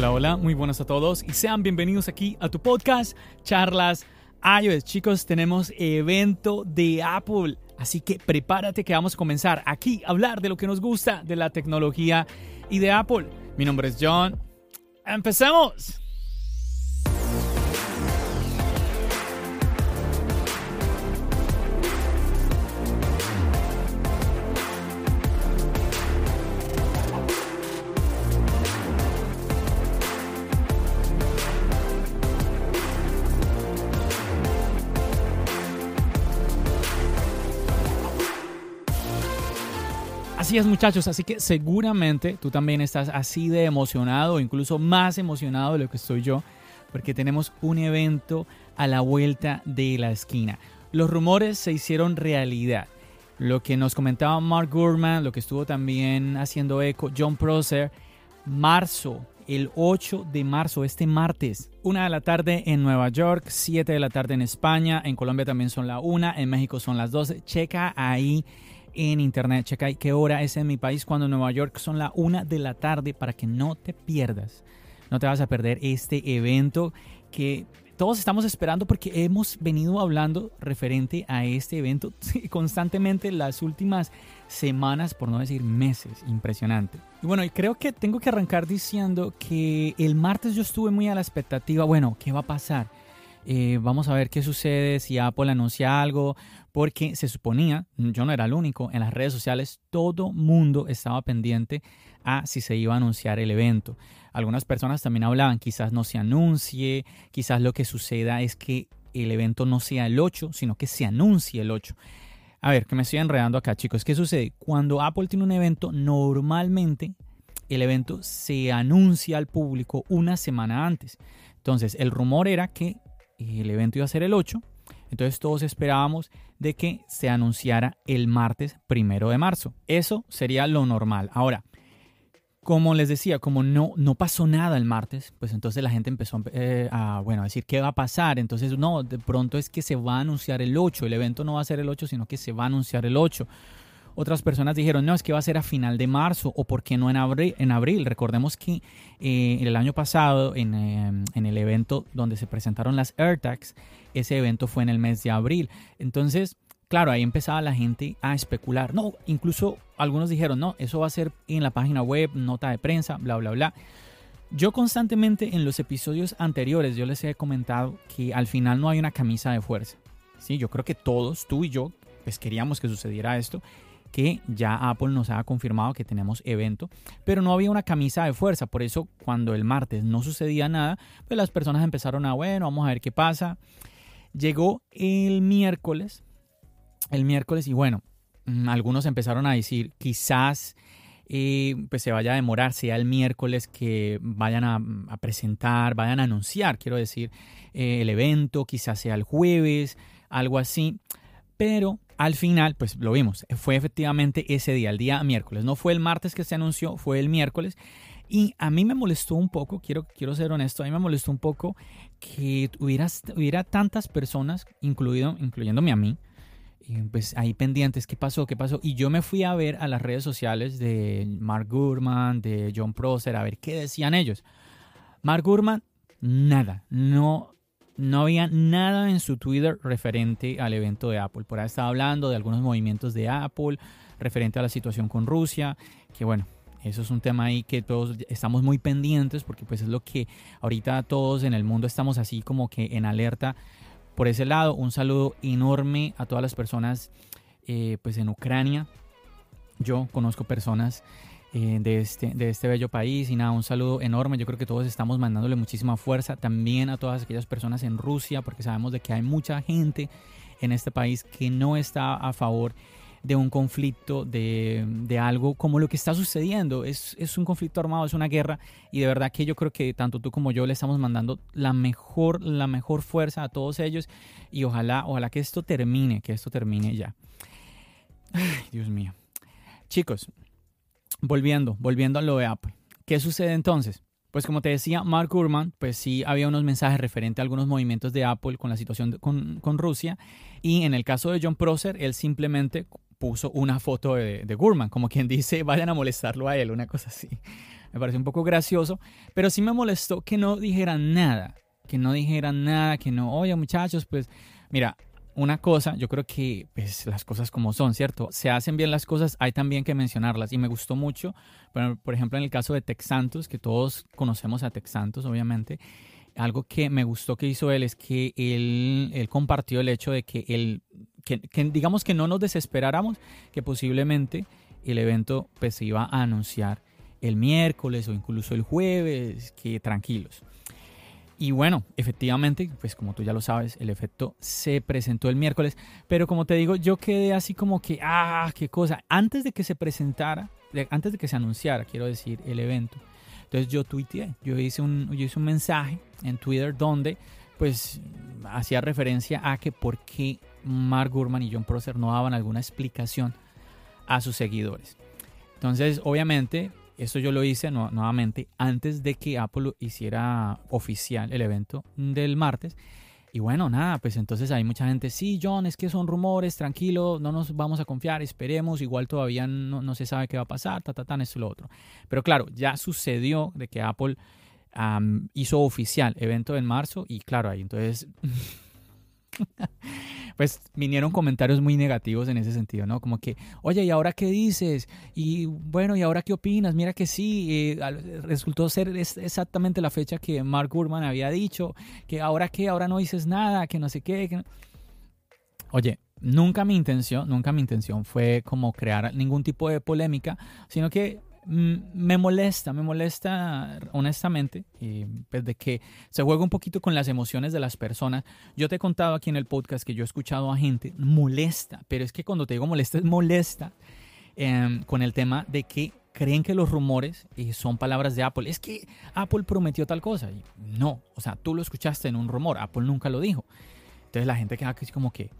Hola, hola, muy buenas a todos y sean bienvenidos aquí a tu podcast, Charlas iOS. Chicos, tenemos evento de Apple, así que prepárate que vamos a comenzar aquí a hablar de lo que nos gusta de la tecnología y de Apple. Mi nombre es John. ¡Empecemos! Así es muchachos, así que seguramente tú también estás así de emocionado incluso más emocionado de lo que estoy yo, porque tenemos un evento a la vuelta de la esquina. Los rumores se hicieron realidad. Lo que nos comentaba Mark Gurman, lo que estuvo también haciendo eco John Prosser, marzo, el 8 de marzo, este martes, una de la tarde en Nueva York, 7 de la tarde en España, en Colombia también son la 1, en México son las 12. Checa ahí en internet. Checa qué hora es en mi país cuando en Nueva York son la una de la tarde para que no te pierdas. No te vas a perder este evento que todos estamos esperando porque hemos venido hablando referente a este evento constantemente las últimas semanas, por no decir meses. Impresionante. Y bueno, creo que tengo que arrancar diciendo que el martes yo estuve muy a la expectativa, bueno, ¿qué va a pasar? Eh, vamos a ver qué sucede si Apple anuncia algo, porque se suponía, yo no era el único, en las redes sociales todo mundo estaba pendiente a si se iba a anunciar el evento. Algunas personas también hablaban, quizás no se anuncie, quizás lo que suceda es que el evento no sea el 8, sino que se anuncie el 8. A ver, que me estoy enredando acá, chicos. ¿Qué sucede? Cuando Apple tiene un evento, normalmente el evento se anuncia al público una semana antes. Entonces, el rumor era que el evento iba a ser el 8, entonces todos esperábamos de que se anunciara el martes primero de marzo. Eso sería lo normal. Ahora, como les decía, como no, no pasó nada el martes, pues entonces la gente empezó eh, a, bueno, a decir qué va a pasar. Entonces, no, de pronto es que se va a anunciar el 8. El evento no va a ser el 8, sino que se va a anunciar el 8. Otras personas dijeron, no, es que va a ser a final de marzo o por qué no en abril. En abril? Recordemos que eh, el año pasado, en, eh, en, el evento donde se presentaron las AirTags, ese evento fue en el mes de abril. Entonces, claro, ahí empezaba la gente a especular. No, incluso algunos dijeron, no, eso va a ser en la página web, nota de prensa, bla, bla, bla. Yo constantemente en los episodios anteriores yo les he comentado que al final no hay una camisa de fuerza. Sí, yo creo que todos, tú y yo, pues queríamos que sucediera esto que ya Apple nos ha confirmado que tenemos evento, pero no había una camisa de fuerza, por eso cuando el martes no sucedía nada, pues las personas empezaron a, bueno, vamos a ver qué pasa. Llegó el miércoles, el miércoles y bueno, mm, algunos empezaron a decir, quizás eh, pues se vaya a demorar, sea el miércoles que vayan a, presentar, vayan a anunciar, quiero decir, eh, el evento, quizás sea el jueves, algo así, pero al final, pues lo vimos, fue efectivamente ese día, el día miércoles. No fue el martes que se anunció, fue el miércoles. Y a mí me molestó un poco, quiero, quiero ser honesto, a mí me molestó un poco que hubiera, hubiera tantas personas, incluido, incluyéndome a mí, pues ahí pendientes, ¿qué pasó? ¿Qué pasó? Y yo me fui a ver a las redes sociales de Mark Gurman, de John Prosser, a ver qué decían ellos. Mark Gurman, nada, no no había nada en su Twitter referente al evento de Apple. Por ahí estaba hablando de algunos movimientos de Apple referente a la situación con Rusia, que bueno, eso es un tema ahí que todos estamos muy pendientes porque pues es lo que ahorita todos en el mundo estamos así como que en alerta por ese lado. Un saludo enorme a todas las personas eh, pues en Ucrania. Yo conozco personas eh, de, este, de este bello país. Y nada, un saludo enorme. Yo creo que todos estamos mandándole muchísima fuerza también a todas aquellas personas en Rusia, porque sabemos de que hay mucha gente en este país que no está a favor de un conflicto, de, de, algo como lo que está sucediendo. Es, es, un conflicto armado, es una guerra y de verdad que yo creo que tanto tú como yo le estamos mandando la mejor, la mejor fuerza a todos ellos y ojalá, ojalá que esto termine, que esto termine ya. Ay, Dios mío. Chicos, volviendo, volviendo a lo de Apple. ¿Qué sucede entonces? Pues como te decía, Mark Gurman, pues sí había unos mensajes referentes a algunos movimientos de Apple con la situación con, con, Rusia. Y en el caso de John Prosser, él simplemente puso una foto de, de, Gurman, como quien dice, vayan a molestarlo a él, una cosa así. Me parece un poco gracioso, pero sí me molestó que no dijeran nada, que no dijeran nada, que no, oye muchachos, pues mira, una cosa, yo creo que pues, las cosas como son, ¿cierto? Se hacen bien las cosas, hay también que mencionarlas. Y me gustó mucho, por ejemplo, en el caso de Tex Santos, que todos conocemos a Tex Santos, obviamente, algo que me gustó que hizo él es que él, él compartió el hecho de que él, que, que, digamos que no nos desesperáramos, que posiblemente el evento pues se iba a anunciar el miércoles o incluso el jueves, que tranquilos. Y bueno, efectivamente, pues como tú ya lo sabes, el efecto se presentó el miércoles, pero como te digo, yo quedé así como que, ah, qué cosa, antes de que se presentara, antes de que se anunciara, quiero decir, el evento. Entonces yo tuiteé, yo hice un, yo hice un mensaje en Twitter donde pues hacía referencia a que por qué Mark Gurman y John Prosser no daban alguna explicación a sus seguidores. Entonces, obviamente, eso yo lo hice nuevamente antes de que Apple hiciera oficial el evento del martes. Y bueno, nada, pues entonces hay mucha gente, sí, John, es que son rumores, tranquilo, no nos vamos a confiar, esperemos, igual todavía no, se sabe qué va a pasar, ta, ta, ta, esto lo otro. Pero claro, ya sucedió de que Apple hizo oficial evento en marzo y claro, ahí entonces pues vinieron comentarios muy negativos en ese sentido, ¿no? Como que, oye, ¿y ahora qué dices? Y bueno, ¿y ahora qué opinas? Mira que sí, eh, resultó ser exactamente la fecha que Mark Gurman había dicho, que ahora qué, ahora no dices nada, que no sé qué. Oye, nunca mi intención, nunca mi intención fue como crear ningún tipo de polémica, sino que me molesta, me molesta honestamente, eh, pues de que se juega un poquito con las emociones de las personas. Yo te he contado aquí en el podcast que yo he escuchado a gente molesta, pero es que cuando te digo molesta es molesta em, con el tema de que creen que los rumores eh, son palabras de Apple. Es que Apple prometió tal cosa. Y no, o sea, tú lo escuchaste en un rumor, Apple nunca lo dijo. Entonces la gente queda como que,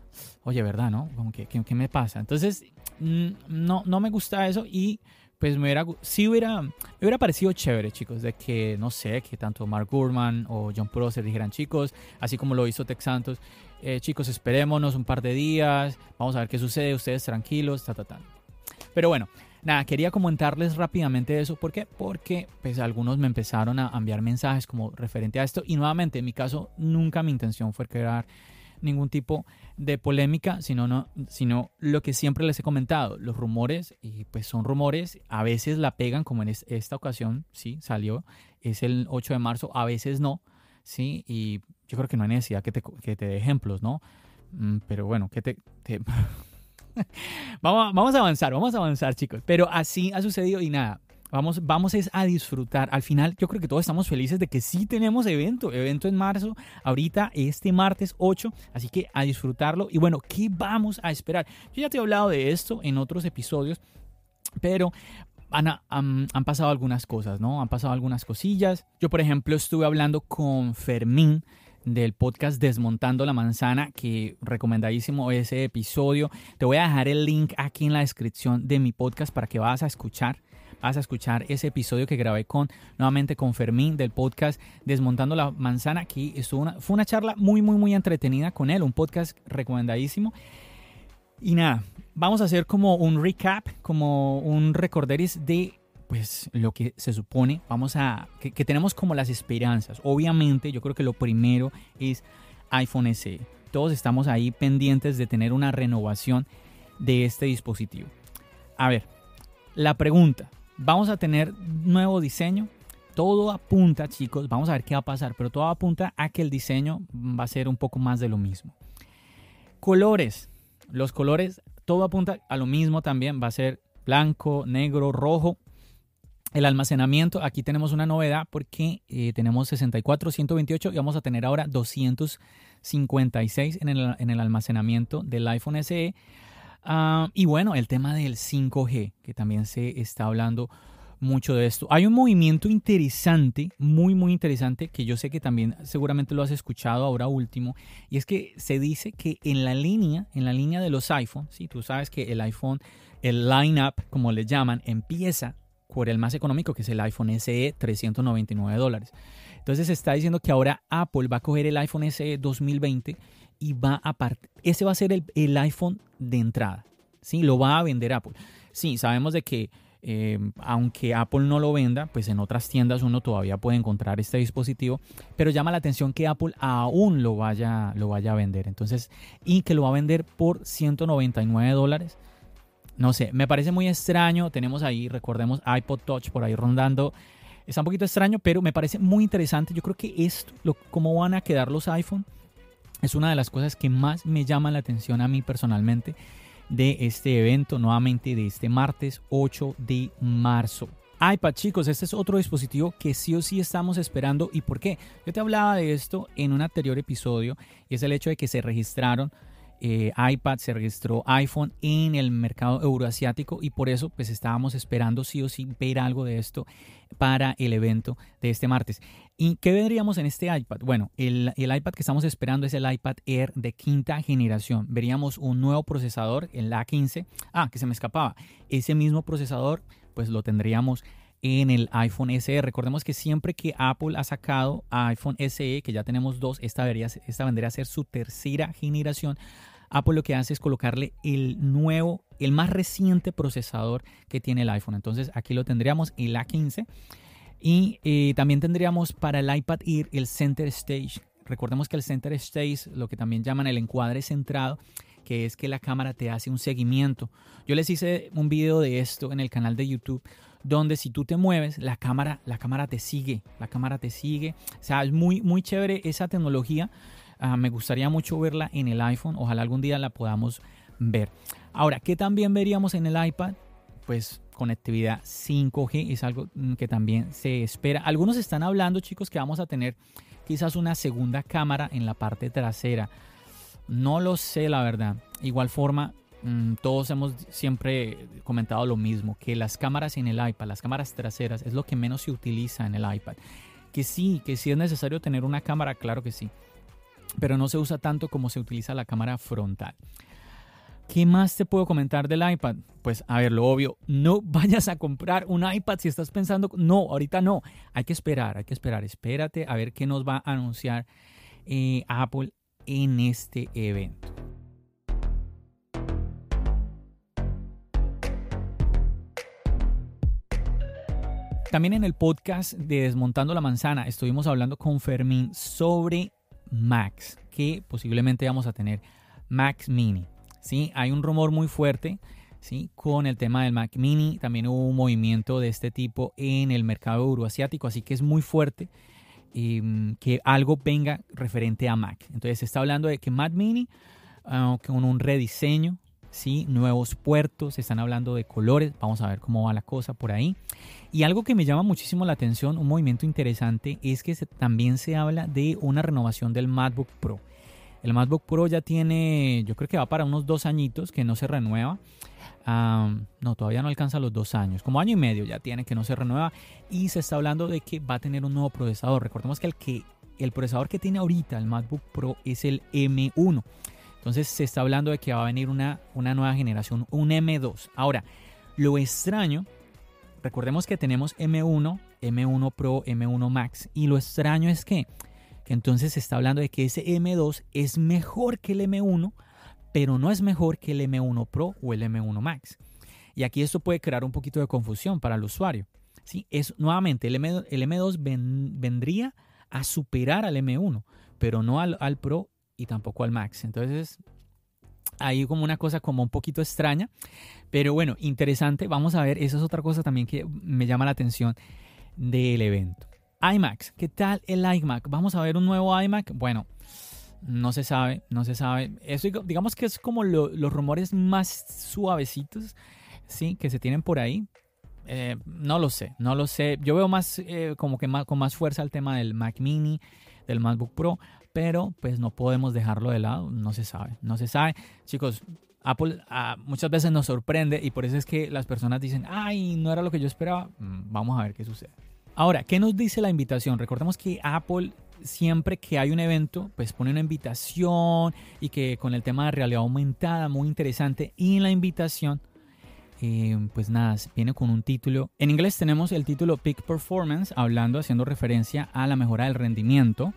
oye, ¿verdad? ¿No? Como ¿qué, me pasa? Entonces, no, no me gusta eso y pues me hubiera, sí hubiera, me hubiera parecido chévere, chicos, de que, no sé, que tanto Mark Gurman o John Prosser dijeran, chicos, así como lo hizo Tex Santos, eh, chicos, esperémonos un par de días, vamos a ver qué sucede, ustedes tranquilos, ta, ta, ta. Pero bueno, nada, quería comentarles rápidamente eso, ¿por qué? Porque pues algunos me empezaron a enviar mensajes como referente a esto y nuevamente, en mi caso, nunca mi intención fue crear ningún tipo de polémica, sino, no, sino lo que siempre les he comentado, los rumores, y pues son rumores, a veces la pegan, como en esta ocasión, sí, salió, es el 8 de marzo, a veces no, sí, y yo creo que no hay necesidad que te, que te dé ejemplos, ¿no? Mm, pero bueno, que te... vamos, vamos a avanzar, vamos a avanzar, chicos, pero así ha sucedido y nada, Vamos, vamos es a disfrutar. Al final, yo creo que todos estamos felices de que sí tenemos evento. Evento en marzo, ahorita este martes 8. Así que a disfrutarlo. Y bueno, ¿qué vamos a esperar? Yo ya te he hablado de esto en otros episodios, pero han, han, pasado algunas cosas, ¿no? Han pasado algunas cosillas. Yo, por ejemplo, estuve hablando con Fermín del podcast Desmontando la Manzana, que recomendadísimo ese episodio. Te voy a dejar el link aquí en la descripción de mi podcast para que vas a escuchar vas a escuchar ese episodio que grabé con nuevamente con Fermín del podcast Desmontando la Manzana. Aquí estuvo una, fue una charla muy, muy, muy entretenida con él, un podcast recomendadísimo. Y nada, vamos a hacer como un recap, como un recorderis de pues lo que se supone, vamos a, que, que tenemos como las esperanzas. Obviamente yo creo que lo primero es iPhone SE. Todos estamos ahí pendientes de tener una renovación de este dispositivo. A ver, la pregunta, Vamos a tener nuevo diseño. Todo apunta, chicos, vamos a ver qué va a pasar, pero todo apunta a que el diseño va a ser un poco más de lo mismo. Colores. Los colores, todo apunta a lo mismo también. Va a ser blanco, negro, rojo. El almacenamiento, aquí tenemos una novedad porque eh, tenemos 64, 128 y vamos a tener ahora 256 en el, en el almacenamiento del iPhone SE Ah, y bueno, el tema del 5G, que también se está hablando mucho de esto. Hay un movimiento interesante, muy, muy interesante, que yo sé que también seguramente lo has escuchado ahora último, y es que se dice que en la línea, en la línea de los iPhone, ¿sí? tú sabes que el iPhone, el line-up, como le llaman, empieza por el más económico, que es el iPhone SE, 399 dólares. Entonces se está diciendo que ahora Apple va a coger el iPhone SE 2020 y va a partir, ese va a ser el, iPhone de entrada, ¿sí? Lo va a vender Apple. Sí, sabemos de que eh, aunque Apple no lo venda, pues en otras tiendas uno todavía puede encontrar este dispositivo, pero llama la atención que Apple aún lo vaya, lo vaya a vender. Entonces, y que lo va a vender por 199 dólares. No sé, me parece muy extraño. Tenemos ahí, recordemos, iPod Touch por ahí rondando. Está un poquito extraño, pero me parece muy interesante. Yo creo que esto, lo, cómo van a quedar los iPhone, es una de las cosas que más me llama la atención a mí personalmente de este evento, nuevamente de este martes 8 de marzo. iPad, chicos, este es otro dispositivo que sí o sí estamos esperando. ¿Y por qué? Yo te hablaba de esto en un anterior episodio y es el hecho de que se registraron eh, iPad, se registró iPhone en el mercado euroasiático y por eso pues estábamos esperando sí o sí ver algo de esto para el evento de este martes. ¿Y qué veríamos en este iPad? Bueno, el, el iPad que estamos esperando es el iPad Air de quinta generación. Veríamos un nuevo procesador, el A15. Ah, que se me escapaba. Ese mismo procesador pues lo tendríamos en el iPhone SE. Recordemos que siempre que Apple ha sacado iPhone SE, que ya tenemos dos, esta, esta vendría a ser su tercera generación, Apple lo que hace es colocarle el nuevo, el más reciente procesador que tiene el iPhone. Entonces aquí lo tendríamos el A15 y eh, también tendríamos para el iPad Air el Center Stage. Recordemos que el Center Stage, lo que también llaman el encuadre centrado, que es que la cámara te hace un seguimiento. Yo les hice un video de esto en el canal de YouTube donde si tú te mueves, la cámara, la cámara te sigue, la cámara te sigue. O sea, es muy, muy chévere esa tecnología. Ah, me gustaría mucho verla en el iPhone. Ojalá algún día la podamos ver. Ahora, ¿qué también veríamos en el iPad? Pues conectividad 5G es algo mm, que también se espera. Algunos están hablando, chicos, que vamos a tener quizás una segunda cámara en la parte trasera. No lo sé, la verdad. Igual forma, mm, todos hemos siempre comentado lo mismo, que las cámaras en el iPad, las cámaras traseras, es lo que menos se utiliza en el iPad. Que sí, que sí es necesario tener una cámara, claro que sí pero no se usa tanto como se utiliza la cámara frontal. ¿Qué más te puedo comentar del iPad? Pues a ver, lo obvio, no vayas a comprar un iPad si estás pensando, no, ahorita no, hay que esperar, hay que esperar, espérate a ver qué nos va a anunciar eh, Apple en este evento. También en el podcast de Desmontando la Manzana estuvimos hablando con Fermín sobre Max, que posiblemente vamos a tener Max Mini. ¿sí? Hay un rumor muy fuerte ¿sí? con el tema del Mac Mini. También hubo un movimiento de este tipo en el mercado euroasiático, así que es muy fuerte em, que algo venga referente a Mac. Entonces se está hablando de que Mac Mini ah, con un rediseño, ¿sí? nuevos puertos, están hablando de colores, vamos a ver cómo va la cosa por ahí. Y algo que me llama muchísimo la atención, un movimiento interesante, es que también se habla de una renovación del MacBook Pro. El MacBook Pro ya tiene, yo creo que va para unos dos añitos que no se renueva. no, todavía no alcanza los dos años. Como año y medio ya tiene que no se renueva. Y se está hablando de que va a tener un nuevo procesador. Recordemos que el, que el procesador que tiene ahorita el MacBook Pro es el M1. Entonces se está hablando de que va a venir una, una nueva generación, un M2. Ahora, lo extraño recordemos que tenemos M1, M1 Pro, M1 Max. Y lo extraño es que, entonces se está hablando de que ese M2 es mejor que el M1, pero no es mejor que el M1 Pro o el M1 Max. Y aquí esto puede crear un poquito de confusión para el usuario. ¿sí? Es, nuevamente, el, M, el M2 vendría a superar al M1, pero no al, al Pro y tampoco al Max. Entonces, ahí como una cosa como un poquito extraña. Pero bueno, interesante. Vamos a ver, esa es otra cosa también que me llama la atención del evento. iMac, ¿qué tal el iMac? Vamos a ver un nuevo iMac. Bueno, no se sabe, no se sabe. Eso digamos que es como los rumores más suavecitos, ¿sí? Que se tienen por ahí. Eh, no lo sé, no lo sé. Yo veo más eh, como que más, con más fuerza el tema del Mac Mini, del MacBook Pro, pero pues no podemos dejarlo de lado, no se sabe, no se sabe. Chicos, Apple ah, muchas veces nos sorprende y por eso es que las personas dicen, ay, no era lo que yo esperaba. Mm, vamos a ver qué sucede. Ahora, ¿qué nos dice la invitación? Recordemos que Apple siempre que hay un evento, pues pone una invitación y que con el tema de realidad aumentada, muy interesante. Y en la invitación, eh, pues nada, viene con un título. En inglés tenemos el título Peak Performance, hablando, haciendo referencia a la mejora del rendimiento.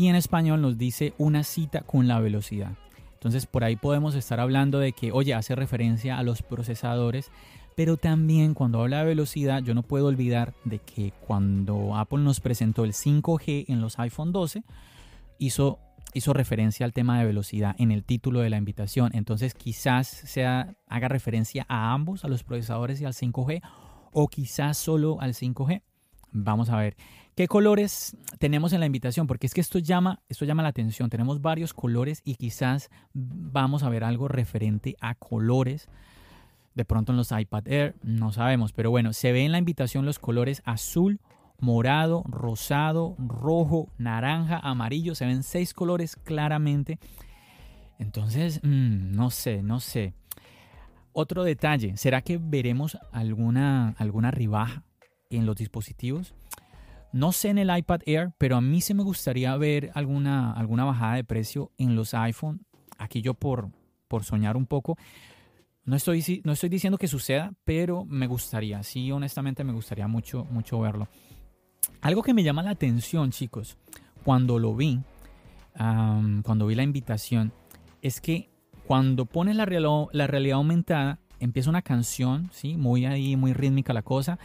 Y en español nos dice una cita con la velocidad. Entonces por ahí podemos estar hablando de que, oye, hace referencia a los procesadores, pero también cuando habla de velocidad, yo no puedo olvidar de que cuando Apple nos presentó el 5G en los iPhone 12, hizo, hizo referencia al tema de velocidad en el título de la invitación. Entonces quizás sea, haga referencia a ambos, a los procesadores y al 5G, o quizás solo al 5G. Vamos a ver. ¿Qué colores tenemos en la invitación? Porque es que esto llama, esto llama la atención. Tenemos varios colores y quizás vamos a ver algo referente a colores. De pronto en los iPad Air, no sabemos. Pero bueno, se ve en la invitación los colores azul, morado, rosado, rojo, naranja, amarillo. Se ven seis colores claramente. Entonces, mm, no sé, no sé. Otro detalle, ¿será que veremos alguna, alguna ribaja en los dispositivos? No sé en el iPad Air, pero a mí sí me gustaría ver alguna, alguna bajada de precio en los iPhone. Aquí yo por, por soñar un poco. No estoy, no estoy diciendo que suceda, pero me gustaría, sí, honestamente me gustaría mucho, mucho verlo. Algo que me llama la atención, chicos, cuando lo vi, cuando vi la invitación, es que cuando pones la, la realidad aumentada, empieza una canción, ¿sí? Muy ahí, muy rítmica la cosa,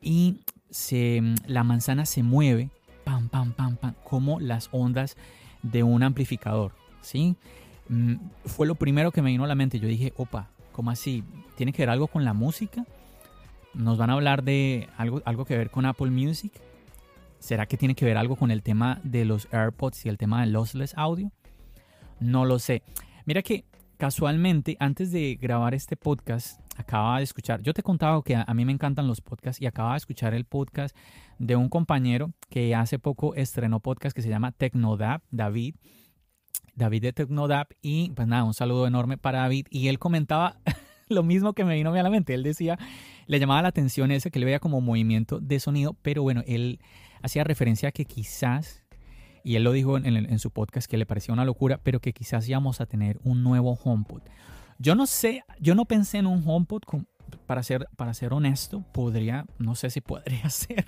y se, la manzana se mueve, pam, pam, pam, pam, como las ondas de un amplificador, ¿sí? Mm, fue lo primero que me vino a la mente. Yo dije, opa, ¿cómo así? ¿Tiene que ver algo con la música? ¿Nos van a hablar de algo, algo que ver con Apple Music? ¿Será que tiene que ver algo con el tema de los AirPods y el tema de lossless audio? No lo sé. Mira que casualmente, antes de grabar este podcast, acababa de escuchar, yo te he contado que a, mí me encantan los podcasts y acababa de escuchar el podcast de un compañero que hace poco estrenó podcast que se llama Tecnodap, David. David de Tecnodap y pues nada, un saludo enorme para David y él comentaba lo mismo que me vino a la mente, él decía, le llamaba la atención ese que le veía como movimiento de sonido, pero bueno, él hacía referencia a que quizás y él lo dijo en, su podcast que le parecía una locura, pero que quizás íbamos a tener un nuevo HomePod. Yo no sé, yo no pensé en un HomePod, para, ser, para ser honesto, podría, no sé si podría ser.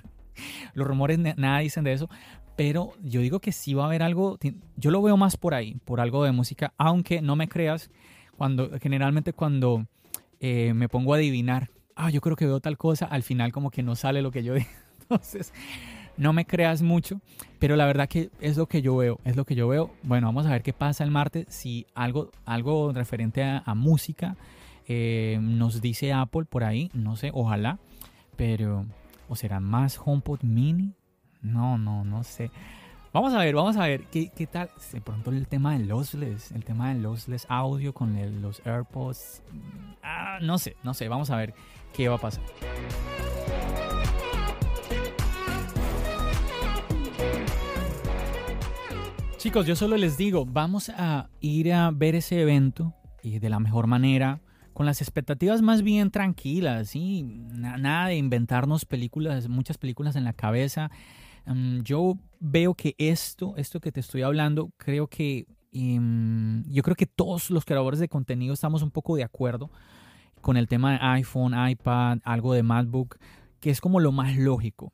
Los rumores nada dicen de eso, pero yo digo que sí va a haber algo, yo lo veo más por ahí, por algo de música, aunque no me creas, cuando generalmente cuando eh, me pongo a adivinar, ah, yo creo que veo tal cosa, al final como que no sale lo que yo digo. Entonces, no me creas mucho, pero la verdad que es lo que yo veo, es lo que yo veo. Bueno, vamos a ver qué pasa el martes, si algo, algo referente a, música eh, nos dice Apple por ahí, no sé, ojalá, pero ¿o será más HomePod mini? No, no, no sé. Vamos a ver, vamos a ver qué, tal. De pronto el tema de lossless, el tema de lossless audio con los AirPods. Ah, no sé, no sé. Vamos a ver qué va a pasar. Chicos, yo solo les digo, vamos a ir a ver ese evento y de la mejor manera, con las expectativas más bien tranquilas, ¿sí? nada de inventarnos películas, muchas películas en la cabeza. Mm, yo veo que esto, esto que te estoy hablando, creo que em, yo creo que todos los creadores de contenido estamos un poco de acuerdo con el tema de iPhone, iPad, algo de MacBook, que es como lo más lógico.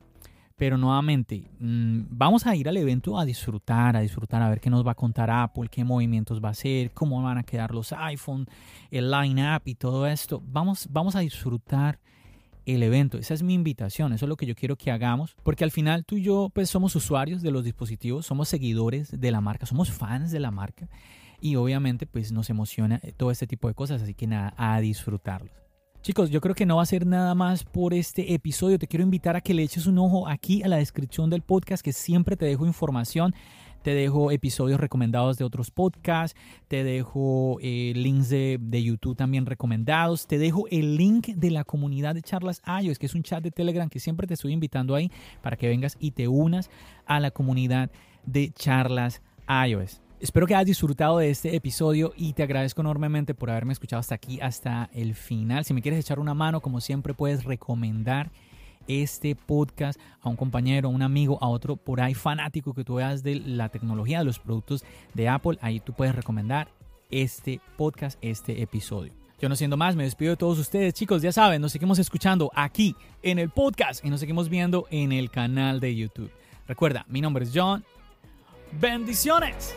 Pero nuevamente, mm, vamos a ir al evento a disfrutar, a disfrutar, a ver qué nos va a contar Apple, qué movimientos va a hacer, cómo van a quedar los iPhone, el line-up y todo esto. Vamos, vamos a disfrutar el evento. Esa es mi invitación, eso es lo que yo quiero que hagamos, porque al final tú y yo pues somos usuarios de los dispositivos, somos seguidores de la marca, somos fans de la marca y obviamente pues nos emociona todo este tipo de cosas, así que nada, a disfrutarlos. Chicos, yo creo que no va a ser nada más por este episodio. Te quiero invitar a que le eches un ojo aquí a la descripción del podcast, que siempre te dejo información. Te dejo episodios recomendados de otros podcasts. Te dejo eh, links de, YouTube también recomendados. Te dejo el link de la comunidad de charlas iOS, que es un chat de Telegram que siempre te estoy invitando ahí para que vengas y te unas a la comunidad de charlas iOS. Espero que hayas disfrutado de este episodio y te agradezco enormemente por haberme escuchado hasta aquí, hasta el final. Si me quieres echar una mano, como siempre, puedes recomendar este podcast a un compañero, a un amigo, a otro por ahí fanático que tú veas de la tecnología, de los productos de Apple. Ahí tú puedes recomendar este podcast, este episodio. Yo no siendo más, me despido de todos ustedes, chicos. Ya saben, nos seguimos escuchando aquí en el podcast y nos seguimos viendo en el canal de YouTube. Recuerda, mi nombre es John. Bendiciones.